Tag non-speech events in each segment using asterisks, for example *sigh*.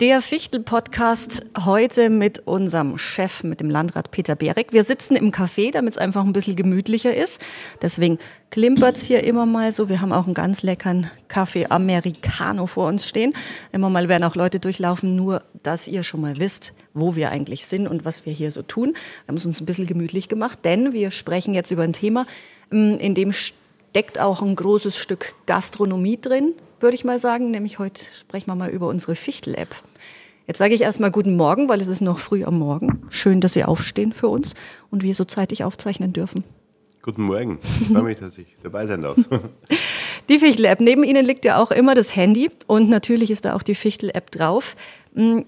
Der Fichtel-Podcast heute mit unserem Chef, mit dem Landrat Peter Berek. Wir sitzen im Café, damit es einfach ein bisschen gemütlicher ist. Deswegen klimpert's hier immer mal so. Wir haben auch einen ganz leckeren Kaffee Americano vor uns stehen. Immer mal werden auch Leute durchlaufen, nur dass ihr schon mal wisst, wo wir eigentlich sind und was wir hier so tun. Wir haben es uns ein bisschen gemütlich gemacht, denn wir sprechen jetzt über ein Thema, mm, in dem steckt auch ein großes Stück Gastronomie drin würde ich mal sagen. Nämlich heute sprechen wir mal über unsere Fichtel-App. Jetzt sage ich erstmal guten Morgen, weil es ist noch früh am Morgen. Schön, dass Sie aufstehen für uns und wir so zeitig aufzeichnen dürfen. Guten Morgen. Ich freue mich, dass ich dabei sein darf. *laughs* Die Fichtel-App. Neben Ihnen liegt ja auch immer das Handy und natürlich ist da auch die Fichtel-App drauf. Hm,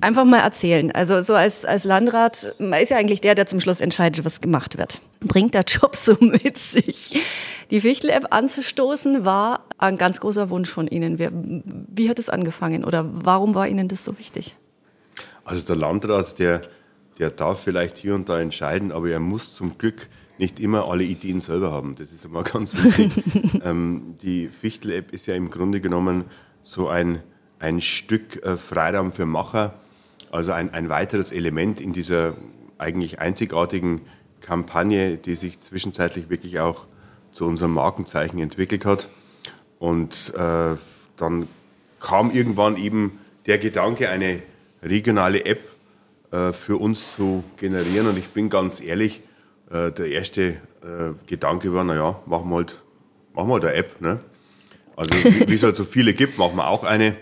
einfach mal erzählen. Also so als, als Landrat, man ist ja eigentlich der, der zum Schluss entscheidet, was gemacht wird. Bringt der Job so *laughs* mit sich. Die Fichtel-App anzustoßen war ein ganz großer Wunsch von Ihnen. Wie, hat es angefangen oder warum war Ihnen das so wichtig? Also der Landrat, der, der darf vielleicht hier und da entscheiden, aber er muss zum Glück nicht immer alle Ideen selber haben. Das ist immer *laughs* ganz wichtig. ähm, die Fichtel-App ist ja im Grunde genommen so ein ein Stück äh, Freiraum für Macher, also ein, ein weiteres Element in dieser eigentlich einzigartigen Kampagne, die sich zwischenzeitlich wirklich auch zu unserem Markenzeichen entwickelt hat. Und äh, dann kam irgendwann eben der Gedanke, eine regionale App äh, für uns zu generieren. Und ich bin ganz ehrlich, äh, der erste äh, Gedanke war, naja, machen wir halt, machen wir halt eine App. Ne? Also wie es halt so viele gibt, machen wir auch eine.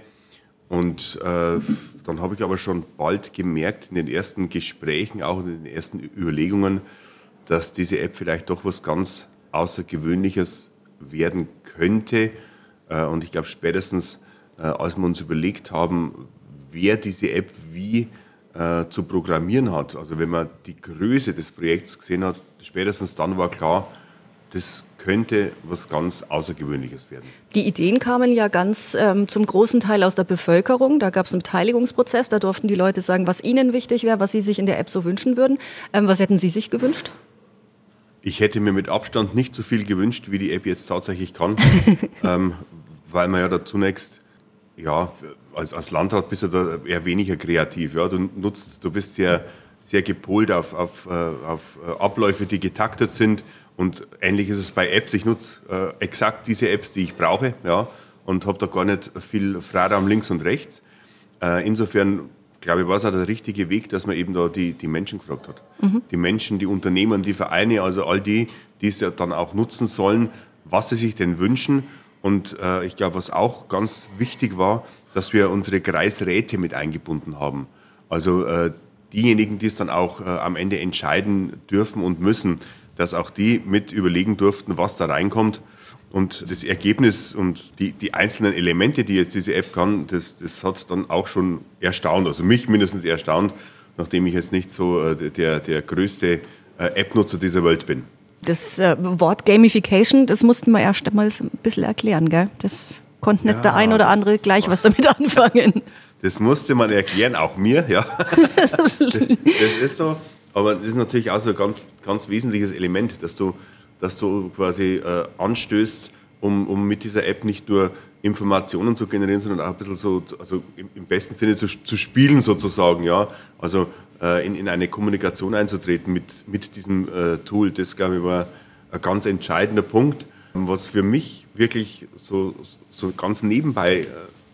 Und äh, dann habe ich aber schon bald gemerkt, in den ersten Gesprächen, auch in den ersten Überlegungen, dass diese App vielleicht doch was ganz Außergewöhnliches werden könnte. Äh, und ich glaube, spätestens, äh, als wir uns überlegt haben, wer diese App wie äh, zu programmieren hat, also wenn man die Größe des Projekts gesehen hat, spätestens dann war klar, das könnte was ganz Außergewöhnliches werden. Die Ideen kamen ja ganz ähm, zum großen Teil aus der Bevölkerung. Da gab es einen Beteiligungsprozess. Da durften die Leute sagen, was ihnen wichtig wäre, was sie sich in der App so wünschen würden. Ähm, was hätten Sie sich gewünscht? Ich hätte mir mit Abstand nicht so viel gewünscht, wie die App jetzt tatsächlich kann, *laughs* ähm, weil man ja da zunächst, ja, als, als Landrat bist du da eher weniger kreativ. Ja, du nutzt, du bist sehr, sehr gepolt auf, auf, äh, auf äh, Abläufe, die getaktet sind und ähnlich ist es bei Apps. Ich nutze äh, exakt diese Apps, die ich brauche, ja, und habe da gar nicht viel Freiraum links und rechts. Äh, insofern glaube ich, war es auch der richtige Weg, dass man eben da die, die Menschen gefragt hat. Mhm. Die Menschen, die Unternehmen, die Vereine, also all die, die es ja dann auch nutzen sollen, was sie sich denn wünschen. Und äh, ich glaube, was auch ganz wichtig war, dass wir unsere Kreisräte mit eingebunden haben. Also äh, diejenigen, die es dann auch äh, am Ende entscheiden dürfen und müssen dass auch die mit überlegen durften, was da reinkommt. Und das Ergebnis und die, die einzelnen Elemente, die jetzt diese App kann, das, das hat dann auch schon erstaunt, also mich mindestens erstaunt, nachdem ich jetzt nicht so äh, der, der größte äh, App-Nutzer dieser Welt bin. Das äh, Wort Gamification, das mussten wir erst einmal ein bisschen erklären, gell? Das konnte nicht ja, der ein oder andere gleich was damit *laughs* anfangen. Das musste man erklären, auch mir, ja. *laughs* das, ist so. Aber das ist natürlich auch so ein ganz, ganz wesentliches Element, dass du, dass du quasi äh, anstößt, um, um mit dieser App nicht nur Informationen zu generieren, sondern auch ein bisschen so, also im, besten Sinne zu, zu spielen sozusagen, ja. Also äh, in, in eine Kommunikation einzutreten mit, mit diesem äh, Tool. Das, glaube ich, war ein ganz entscheidender Punkt, was für mich wirklich so, so ganz nebenbei äh,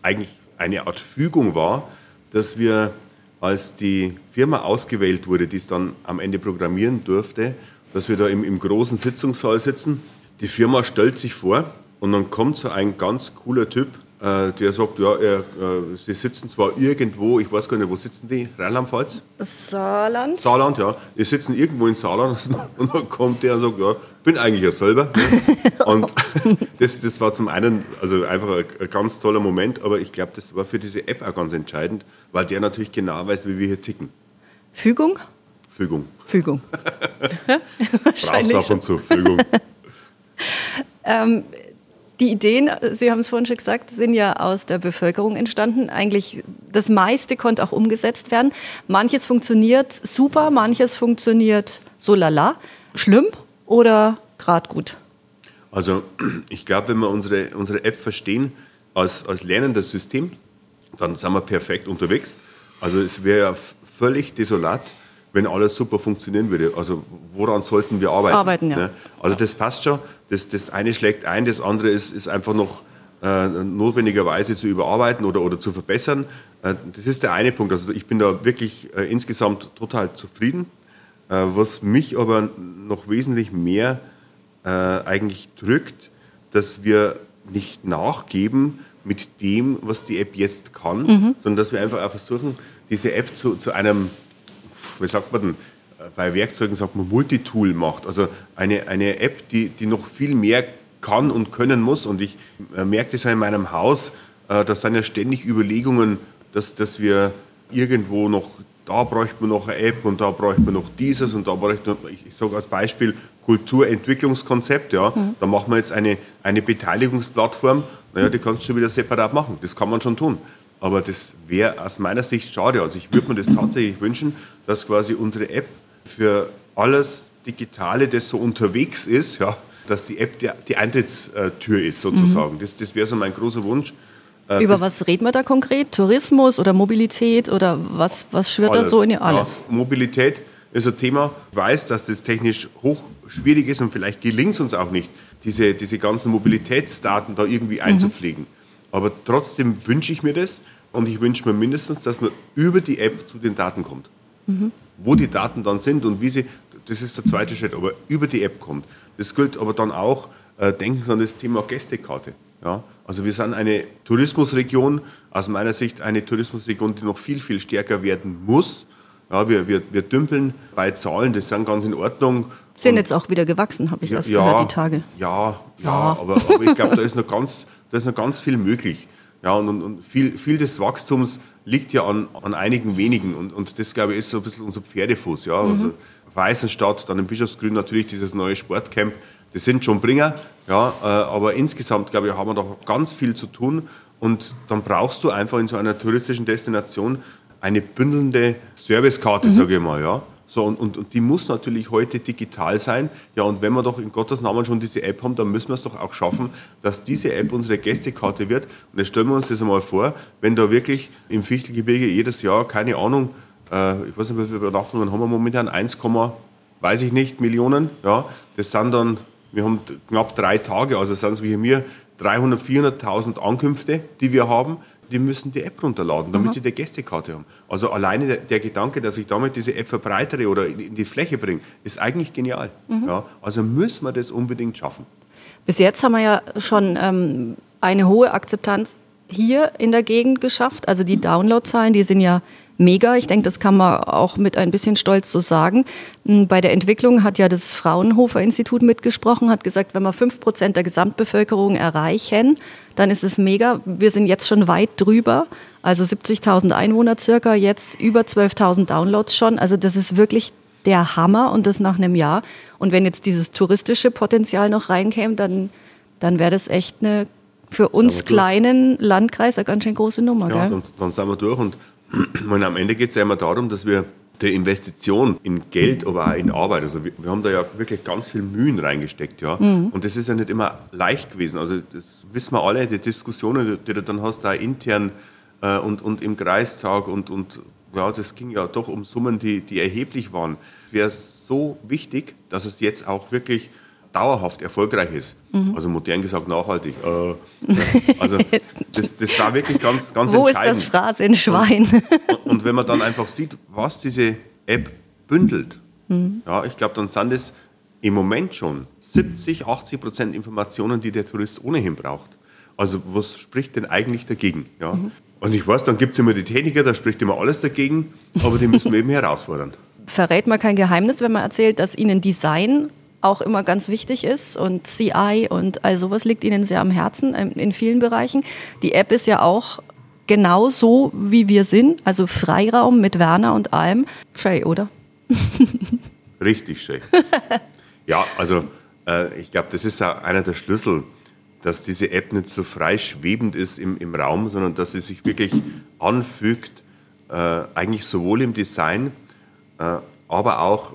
eigentlich eine Art Fügung war, dass wir als die Firma ausgewählt wurde, die es dann am Ende programmieren durfte, dass wir da im, im großen Sitzungssaal sitzen. Die Firma stellt sich vor und dann kommt so ein ganz cooler Typ, äh, der sagt, ja, er, äh, sie sitzen zwar irgendwo, ich weiß gar nicht, wo sitzen die? Rheinland-Pfalz? Saarland. Saarland, ja. Die sitzen irgendwo in Saarland *laughs* und dann kommt der und sagt, ja, bin eigentlich ja selber. Ne? *laughs* Und *laughs* das, das war zum einen also einfach ein, ein ganz toller Moment, aber ich glaube, das war für diese App auch ganz entscheidend, weil der natürlich genau weiß, wie wir hier ticken. Fügung? Fügung. Fügung. Brauchst ab und zu, Fügung. ähm, die Ideen, Sie haben es vorhin schon gesagt, sind ja aus der Bevölkerung entstanden. Eigentlich das meiste konnte auch umgesetzt werden. Manches funktioniert super, manches funktioniert so lala. Schlimm oder gerade gut? Also ich glaube, wenn wir unsere, unsere App verstehen als, als lernendes System, dann sind wir perfekt unterwegs. Also es wäre ja völlig desolat, wenn alles super funktionieren würde. Also woran sollten wir arbeiten? Arbeiten, ja. Ne? Also das passt schon. Das, das eine schlägt ein, das andere ist, ist einfach noch äh, notwendigerweise zu überarbeiten oder, oder zu verbessern. Äh, das ist der eine Punkt. Also ich bin da wirklich äh, insgesamt total zufrieden. Äh, was mich aber noch wesentlich mehr äh, eigentlich drückt, dass wir nicht nachgeben mit dem, was die App jetzt kann, mhm. sondern dass wir einfach auch versuchen, diese App zu, zu einem, wie sagt man denn, bei Werkzeugen sagt man Multitool macht. Also eine, eine App, die, die noch viel mehr kann und können muss. Und ich äh, merke das ja in meinem Haus, äh, da sind ja ständig Überlegungen, dass, dass wir irgendwo noch, da bräuchte man noch eine App und da bräuchte man noch dieses und da bräuchte man, ich, ich sage als Beispiel Kulturentwicklungskonzept, ja, mhm. da machen wir jetzt eine, eine Beteiligungsplattform, naja, die kannst du schon wieder separat machen, das kann man schon tun. Aber das wäre aus meiner Sicht schade. Also ich würde mir das tatsächlich wünschen, dass quasi unsere App für alles Digitale, das so unterwegs ist, ja, dass die App die, die Eintrittstür ist sozusagen. Mhm. Das, das wäre so mein großer Wunsch. Äh, Über was reden wir da konkret? Tourismus oder Mobilität oder was, was schwirrt alles, da so in ihr alles? Ja, Mobilität ist ein Thema. Ich weiß, dass das technisch hoch schwierig ist und vielleicht gelingt es uns auch nicht, diese, diese ganzen Mobilitätsdaten da irgendwie mhm. einzupflegen. Mhm. Aber trotzdem wünsche ich mir das und ich wünsche mir mindestens, dass man über die App zu den Daten kommt. Mhm. Wo die Daten dann sind und wie sie, das ist der zweite Schritt, aber über die App kommt. Das gilt aber dann auch, äh, denken Sie an das Thema Gästekarte. Ja? Also wir sind eine Tourismusregion, aus meiner Sicht eine Tourismusregion, die noch viel, viel stärker werden muss. Ja, wir, wir, wir dümpeln bei Zahlen, das sind ganz in Ordnung. Sind jetzt auch wieder gewachsen, habe ich ja, erst ja, gehört, die Tage. Ja, ja, ja. Aber, aber ich glaube, da ist noch ganz da ist noch ganz viel möglich. Ja, und, und viel, viel des Wachstums liegt ja an, an einigen wenigen. Und, und das, glaube ich, ist so ein bisschen unser Pferdefuß. Ja? Mhm. Also Weißenstadt, dann im Bischofsgrün natürlich dieses neue Sportcamp. Das sind schon Bringer. Ja, äh, aber insgesamt, glaube ich, haben wir doch ganz viel zu tun. Und dann brauchst du einfach in so einer touristischen Destination eine bündelnde Servicekarte, mhm. sage ich mal. Ja? So, und, und, und, die muss natürlich heute digital sein. Ja, und wenn wir doch in Gottes Namen schon diese App haben, dann müssen wir es doch auch schaffen, dass diese App unsere Gästekarte wird. Und jetzt stellen wir uns das einmal vor, wenn da wirklich im Fichtelgebirge jedes Jahr, keine Ahnung, äh, ich weiß nicht, wie viele Übernachtungen haben wir momentan, 1, weiß ich nicht, Millionen. Ja, das sind dann, wir haben knapp drei Tage, also sind es wie mir 300, 400.000 Ankünfte, die wir haben die müssen die App runterladen, damit Aha. sie die Gästekarte haben. Also alleine der, der, Gedanke, dass ich damit diese App verbreitere oder in, in die Fläche bringe, ist eigentlich genial. Mhm. Ja, also müssen wir das unbedingt schaffen. Bis jetzt haben wir ja schon ähm, eine hohe Akzeptanz hier in der Gegend geschafft. Also die Downloadzahlen, die sind ja mega. Ich denke, das kann man auch mit ein bisschen Stolz so sagen. Hm, bei der Entwicklung hat ja das Fraunhofer Institut mitgesprochen, hat gesagt, wenn wir fünf Prozent der Gesamtbevölkerung erreichen, dann ist es mega. Wir sind jetzt schon weit drüber. Also 70.000 Einwohner circa, jetzt über 12.000 Downloads schon. Also das ist wirklich der Hammer und das nach einem Jahr. Und wenn jetzt dieses touristische Potenzial noch reinkäme, dann, dann wäre das echt eine für uns kleinen Landkreis eine ganz schön große Nummer. Ja, Dann, dann sind wir durch und und am Ende geht es ja immer darum, dass wir der Investition in Geld, aber auch in Arbeit. Also wir, wir, haben da ja wirklich ganz viel Mühen reingesteckt, ja. Mhm. Und das ist ja nicht immer leicht gewesen. Also das wissen wir alle, die Diskussionen, die du dann hast, da intern äh, und, und im Kreistag und, und ja, das ging ja doch um Summen, die, die erheblich waren. Wäre so wichtig, dass es jetzt auch wirklich dauerhaft erfolgreich ist. Mhm. Also modern gesagt nachhaltig. Äh, *laughs* also das, das war wirklich ganz, ganz Wo entscheidend. Wo ist das Phrasenschwein? Und, und, wenn man dann einfach sieht, was diese App bündelt, mhm. ja, ich glaube, dann sind es im Moment schon 70, 80 Prozent Informationen, die der Tourist ohnehin braucht. Also was spricht denn eigentlich dagegen? Ja? Mhm. Und ich weiß, dann gibt es immer die Techniker, da spricht immer alles dagegen, aber die müssen wir eben herausfordern. Verrät man kein Geheimnis, wenn man erzählt, dass Ihnen Design auch immer ganz wichtig ist und CI und all sowas liegt Ihnen sehr am Herzen in vielen Bereichen. Die App ist ja auch genau so, wie wir sind, also Freiraum mit Werner und allem. Shay, oder? *laughs* Richtig, Shay. ja, also äh, ich glaube, das ist ja einer der Schlüssel, dass diese App nicht so frei schwebend ist im, im Raum, sondern dass sie sich wirklich anfügt, äh, eigentlich sowohl im Design, äh, aber auch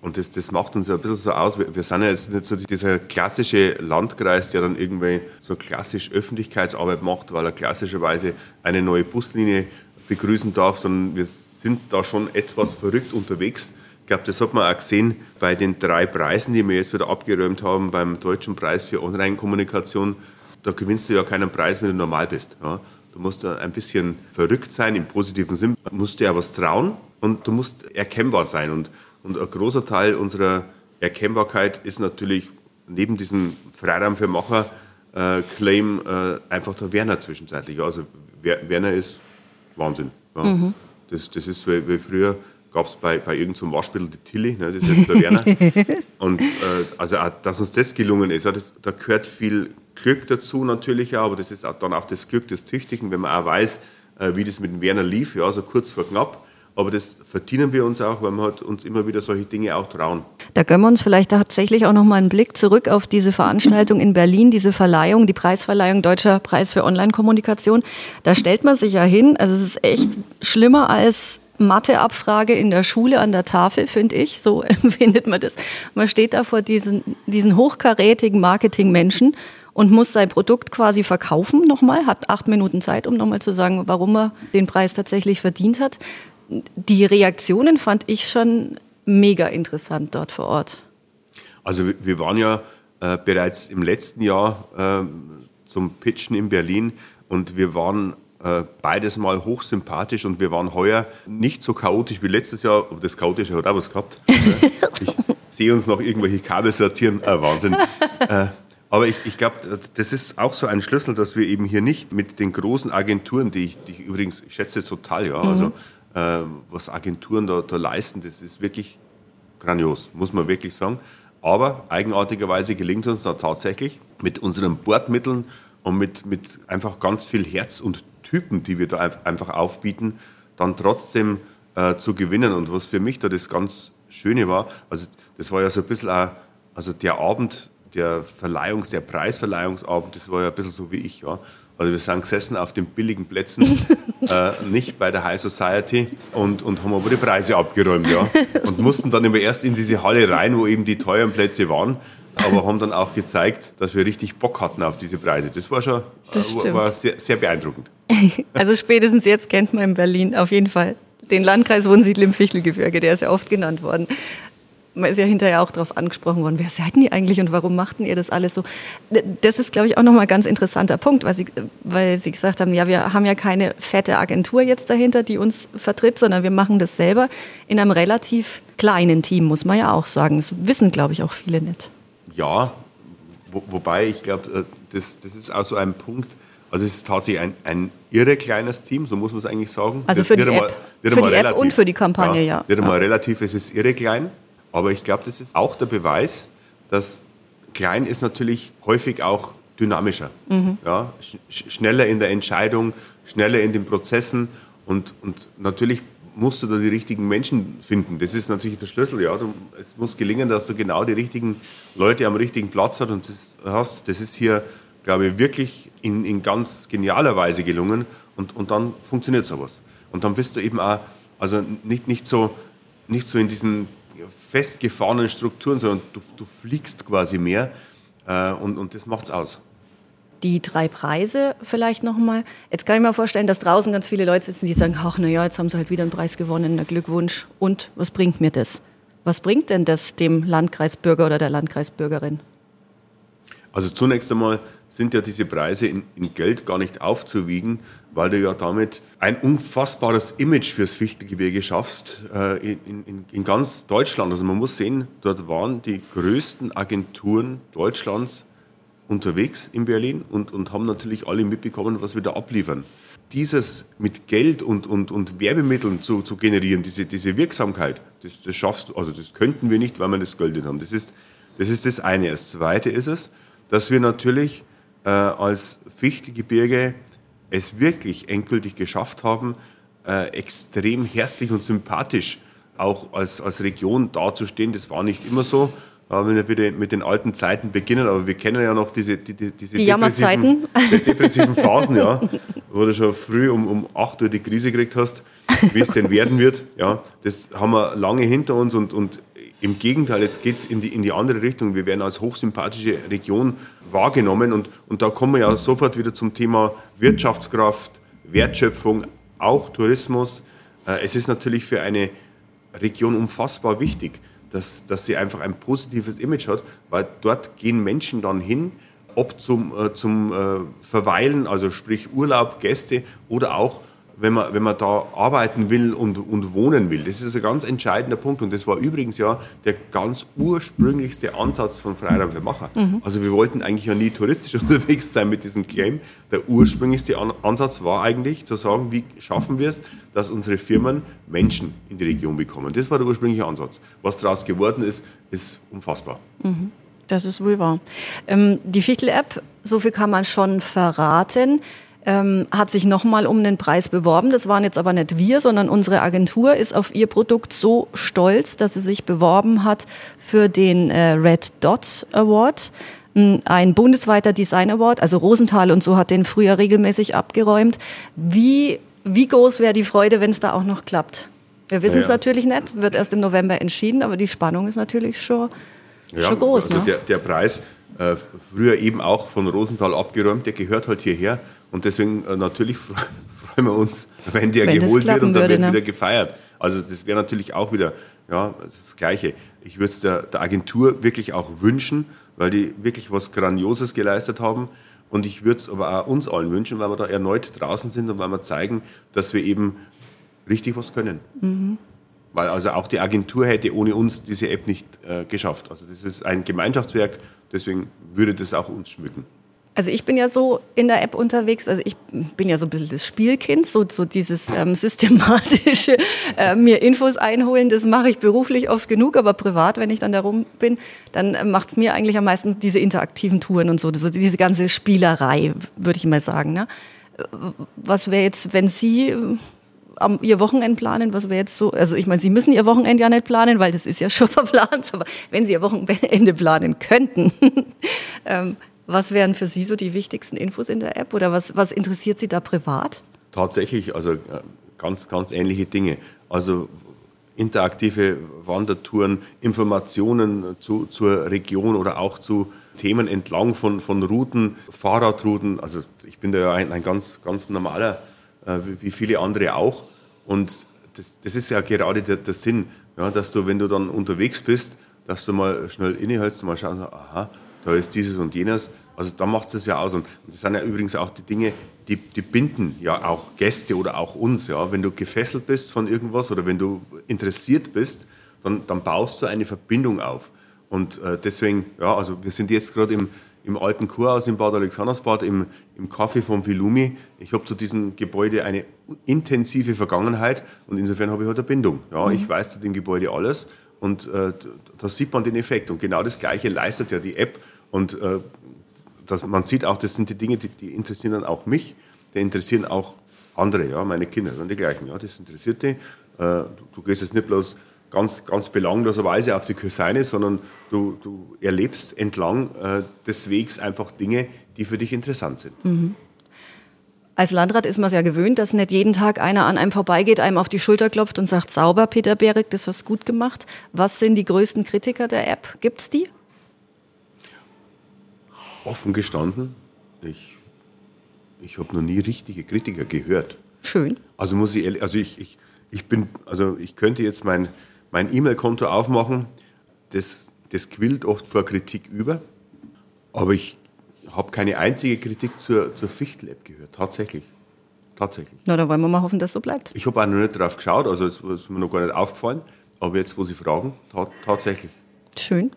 Und das, das macht uns ja ein bisschen so aus. Wir, sind ja jetzt nicht so dieser klassische Landkreis, der dann irgendwie so klassisch Öffentlichkeitsarbeit macht, weil er klassischerweise eine neue Buslinie begrüßen darf, sondern wir sind da schon etwas verrückt unterwegs. Ich glaube, das hat man auch gesehen bei den drei Preisen, die wir jetzt wieder abgeräumt haben beim Deutschen Preis für Online-Kommunikation. Da gewinnst du ja keinen Preis, wenn du normal bist. Ja. Du musst ein bisschen verrückt sein im positiven Sinn. Du musst dir ja was trauen und du musst erkennbar sein. Und, und ein großer Teil unserer Erkennbarkeit ist natürlich neben diesem Freiraum für Macher äh, Claim äh, einfach der Werner zwischenzeitlich. Also Werner ist Wahnsinn. Ja. Mhm. Das, das ist wie, wie früher gab es bei, bei irgendeinem so Waschmittel die Tilly, ne, das ist jetzt der Werner. *laughs* Und äh, also auch, dass uns das gelungen ist, ja, das, da gehört viel Glück dazu natürlich auch, aber das ist auch dann auch das Glück des Tüchtigen, wenn man auch weiß, äh, wie das mit dem Werner lief, ja, so kurz vor knapp. Aber das verdienen wir uns auch, weil wir halt uns immer wieder solche Dinge auch trauen. Da gönnen wir uns vielleicht tatsächlich auch noch mal einen Blick zurück auf diese Veranstaltung in Berlin, diese Verleihung, die Preisverleihung Deutscher Preis für Online-Kommunikation. Da stellt man sich ja hin, also es ist echt schlimmer als Matheabfrage in der Schule an der Tafel, finde ich. So *laughs* empfindet man das. Man steht da vor diesen, diesen hochkarätigen Marketingmenschen und muss sein Produkt quasi verkaufen nochmal, hat acht Minuten Zeit, um nochmal zu sagen, warum er den Preis tatsächlich verdient hat die Reaktionen fand ich schon mega interessant dort vor Ort. Also wir waren ja äh, bereits im letzten Jahr äh, zum Pitchen in Berlin und wir waren äh, beides mal hochsympathisch und wir waren heuer nicht so chaotisch wie letztes Jahr. Aber das Chaotische hat auch was gehabt. *laughs* ich sehe uns noch irgendwelche Kabel sortieren. Äh, Wahnsinn. *laughs* Äh, aber ich, ich glaube, das ist auch so ein Schlüssel, dass wir eben hier nicht mit den großen Agenturen, die ich, die ich übrigens schätze total, ja, mhm. also äh, was Agenturen da, da leisten, das ist wirklich grandios, muss man wirklich sagen. Aber eigenartigerweise gelingt uns da tatsächlich mit unseren Bordmitteln und mit, mit einfach ganz viel Herz und Typen, die wir da einfach aufbieten, dann trotzdem äh, zu gewinnen. Und was für mich da das ganz Schöne war, also das war ja so ein bisschen auch, also der Abend, der Verleihungs-, der Preisverleihungsabend, das war ja ein bisschen so wie ich, ja. Also wir sind gesessen auf den billigen Plätzen, *laughs* äh, nicht bei der High Society und, und haben aber die Preise abgeräumt, ja. Und mussten dann immer erst in diese Halle rein, wo eben die teuren Plätze waren. Aber haben dann auch gezeigt, dass wir richtig Bock hatten auf diese Preise. Das war schon das äh, war sehr, sehr beeindruckend. *laughs* Also spätestens jetzt kennt man in Berlin auf jeden Fall den Landkreis Wohnsiedl im Fichtelgebirge, der ist ja oft genannt worden man ist ja hinterher auch darauf angesprochen worden, wer seid ihr eigentlich und warum machten ihr das alles so? Das ist, glaube ich, auch nochmal ein ganz interessanter Punkt, weil Sie, weil Sie gesagt haben, ja, wir haben ja keine fette Agentur jetzt dahinter, die uns vertritt, sondern wir machen das selber in einem relativ kleinen Team, muss man ja auch sagen. Das wissen, glaube ich, auch viele nicht. Ja, wo, wobei ich glaube, äh, das, das ist auch so ein Punkt, also es ist tatsächlich ein, ein irre kleines Team, so muss man es eigentlich sagen. Also für die, App, mal, für die App und für die Kampagne, ja. ja. Nicht einmal relativ, es ist irre klein. Aber ich glaube, das ist auch der Beweis, dass klein ist natürlich häufig auch dynamischer. Mhm. Ja, sch schneller in der Entscheidung, schneller in den Prozessen und, und natürlich musst du da die richtigen Menschen finden. Das ist natürlich der Schlüssel. Ja. Du, es muss gelingen, dass du genau die richtigen Leute am richtigen Platz hast und das hast. Das ist hier, glaube ich, wirklich in, in ganz genialer Weise gelungen und, und dann funktioniert sowas. Und dann bist du eben auch, also nicht, nicht, so, nicht so in diesen festgefahrenen Strukturen, sondern du, du fliegst quasi mehr äh, und, und das macht's aus. Die drei Preise vielleicht nochmal. Jetzt kann ich mir vorstellen, dass draußen ganz viele Leute sitzen, die sagen, ach na ja, jetzt haben sie halt wieder einen Preis gewonnen, na Glückwunsch. Und was bringt mir das? Was bringt denn das dem Landkreisbürger oder der Landkreisbürgerin? Also zunächst einmal sind ja diese Preise in, in, Geld gar nicht aufzuwiegen, weil du ja damit ein unfassbares Image fürs Fichtelgebirge schaffst äh, in, in, in, ganz Deutschland. Also man muss sehen, dort waren die größten Agenturen Deutschlands unterwegs in Berlin und, und haben natürlich alle mitbekommen, was wir da abliefern. Dieses mit Geld und, und, und Werbemitteln zu, zu generieren, diese, diese Wirksamkeit, das, das schaffst du, also das könnten wir nicht, weil wir das Geld nicht haben. Das ist, das ist das eine. Das zweite ist es, dass wir natürlich äh, als Fichtelgebirge es wirklich endgültig geschafft haben, äh, extrem herzlich und sympathisch auch als, als Region dazustehen. Das war nicht immer so. wenn wir wieder mit den alten Zeiten beginnen, aber wir kennen ja noch diese, die, diese die depressiven, depressiven Phasen, ja, wo du schon früh um, um 8 Uhr die Krise gekriegt hast, wie es denn werden wird. Ja, das haben wir lange hinter uns und, und Im Gegenteil, jetzt geht es in die, in die andere Richtung. Wir werden als hochsympathische Region wahrgenommen und, und da kommen wir ja sofort wieder zum Thema Wirtschaftskraft, Wertschöpfung, auch Tourismus. Äh, es ist natürlich für eine Region unfassbar wichtig, dass, dass sie einfach ein positives Image hat, weil dort gehen Menschen dann hin, ob zum, äh, zum äh, Verweilen, also sprich Urlaub, Gäste oder auch wenn man, wenn man da arbeiten will und, und wohnen will. Das ist ein ganz entscheidender Punkt. Und das war übrigens ja der ganz ursprünglichste Ansatz von Freiraum für Macher. Mhm. Also wir wollten eigentlich ja nie touristisch *laughs* unterwegs sein mit diesem Claim. Der ursprünglichste Ansatz war eigentlich zu sagen, wie schaffen wir es, dass unsere Firmen Menschen in die Region bekommen. Das war der ursprüngliche Ansatz. Was daraus geworden ist, ist unfassbar. Mhm. Das ist wohl wahr. Ähm, die Fichtel-App, so viel kann man schon verraten ähm, hat sich nochmal um den Preis beworben. Das waren jetzt aber nicht wir, sondern unsere Agentur ist auf ihr Produkt so stolz, dass sie sich beworben hat für den äh, Red Dot Award ein bundesweiter Design Award, also Rosenthal und so hat den früher regelmäßig abgeräumt. Wie, wie groß wäre die Freude, wenn es da auch noch klappt? Wir wissen es ja. natürlich nicht, wird erst im November entschieden, aber die Spannung ist natürlich schon, ja, schon groß. Also ne? der, der Preis, äh, früher eben auch von Rosenthal abgeräumt, der gehört halt hierher. Und deswegen äh, natürlich *laughs* freuen wir uns, wenn der wenn geholt wird und dann würde, wird ne? wieder gefeiert. Also das wäre natürlich auch wieder ja, das Gleiche. Ich würde es der, der Agentur wirklich auch wünschen, weil die wirklich was Grandioses geleistet haben. Und ich würde es aber auch uns allen wünschen, weil wir da erneut draußen sind und weil wir zeigen, dass wir eben richtig was können. Mhm. Weil also auch die Agentur hätte ohne uns diese App nicht äh, geschafft. Also das ist ein Gemeinschaftswerk, deswegen würde das auch uns schmücken. Also ich bin ja so in der App unterwegs, also ich bin ja so ein bisschen das Spielkind, so, so dieses ähm, systematische *laughs* äh, mir Infos einholen, das mache ich beruflich oft genug, aber privat, wenn ich dann da rum bin, dann äh, macht mir eigentlich am meisten diese interaktiven Touren und so, so diese ganze Spielerei, würde ich mal sagen. Ne? Was wäre jetzt, wenn Sie äh, am, Ihr Wochenende planen, was wäre jetzt so, also ich meine, Sie müssen Ihr Wochenende ja nicht planen, weil das ist ja schon *laughs* verplant, aber wenn Sie Ihr Wochenende planen könnten, *laughs* ähm, was wären für Sie so die wichtigsten Infos in der App oder was, was interessiert Sie da privat? Tatsächlich, also äh, ganz, ganz ähnliche Dinge. Also interaktive Wandertouren, Informationen zu, zur Region oder auch zu Themen entlang von, von Routen, Fahrradrouten. Also ich bin da ja ein, ein ganz, ganz normaler, äh, wie viele andere auch. Und das, das ist ja gerade der, der Sinn, ja, dass du, wenn du dann unterwegs bist, dass du mal schnell innehältst und mal schaust, aha, da ist dieses und jenes. Also da macht es ja aus. Und das sind ja übrigens auch die Dinge, die, die binden ja auch Gäste oder auch uns. Ja. Wenn du gefesselt bist von irgendwas oder wenn du interessiert bist, dann, dann baust du eine Verbindung auf. Und äh, deswegen, ja, also wir sind jetzt gerade im, im alten Kurhaus im Bad Alexandersbad, im, im Café von Vilumi. Ich habe zu diesem Gebäude eine intensive Vergangenheit und insofern habe ich halt eine Bindung. Ja, mhm. ich weiß zu dem Gebäude alles und äh, da sieht man den Effekt. Und genau das Gleiche leistet ja die App. Und äh, das, man sieht auch, das sind die Dinge, die, die, interessieren dann auch mich, die interessieren auch andere, ja, meine Kinder, dann die gleichen. Ja, das interessiert die. Äh, du, du, gehst jetzt nicht bloß ganz, ganz belangloserweise auf die Kurseine, sondern du, du erlebst entlang äh, des Wegs einfach Dinge, die für dich interessant sind. Mhm. Als Landrat ist man es ja gewöhnt, dass nicht jeden Tag einer an einem vorbeigeht, einem auf die Schulter klopft und sagt, sauber, Peter Berik, das hast gut gemacht. Was sind die größten Kritiker der App? Gibt es die? Offen gestanden, ich, ich habe noch nie richtige Kritiker gehört. Schön. Also muss ich ehrlich, also ich, ich, ich bin, also ich könnte jetzt mein, mein E-Mail-Konto aufmachen, das, das quillt oft vor Kritik über, aber ich habe keine einzige Kritik zur, zur Fichtel-App gehört, tatsächlich. Tatsächlich. Na, dann wollen wir mal hoffen, dass so bleibt. Ich habe auch noch nicht drauf geschaut, also es ist mir noch gar nicht aufgefallen, aber jetzt, wo Sie fragen, ta tatsächlich. Schön.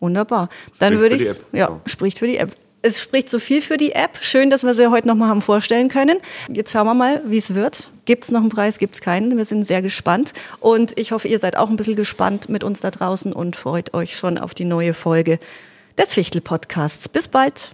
Wunderbar. Dann würde ich, ja, spricht für die App. Es spricht so viel für die App. Schön, dass wir sie heute nochmal haben vorstellen können. Jetzt schauen wir mal, wie es wird. Gibt es noch einen Preis, gibt es keinen? Wir sind sehr gespannt. Und ich hoffe, ihr seid auch ein bisschen gespannt mit uns da draußen und freut euch schon auf die neue Folge des Fichtel-Podcasts. Bis bald.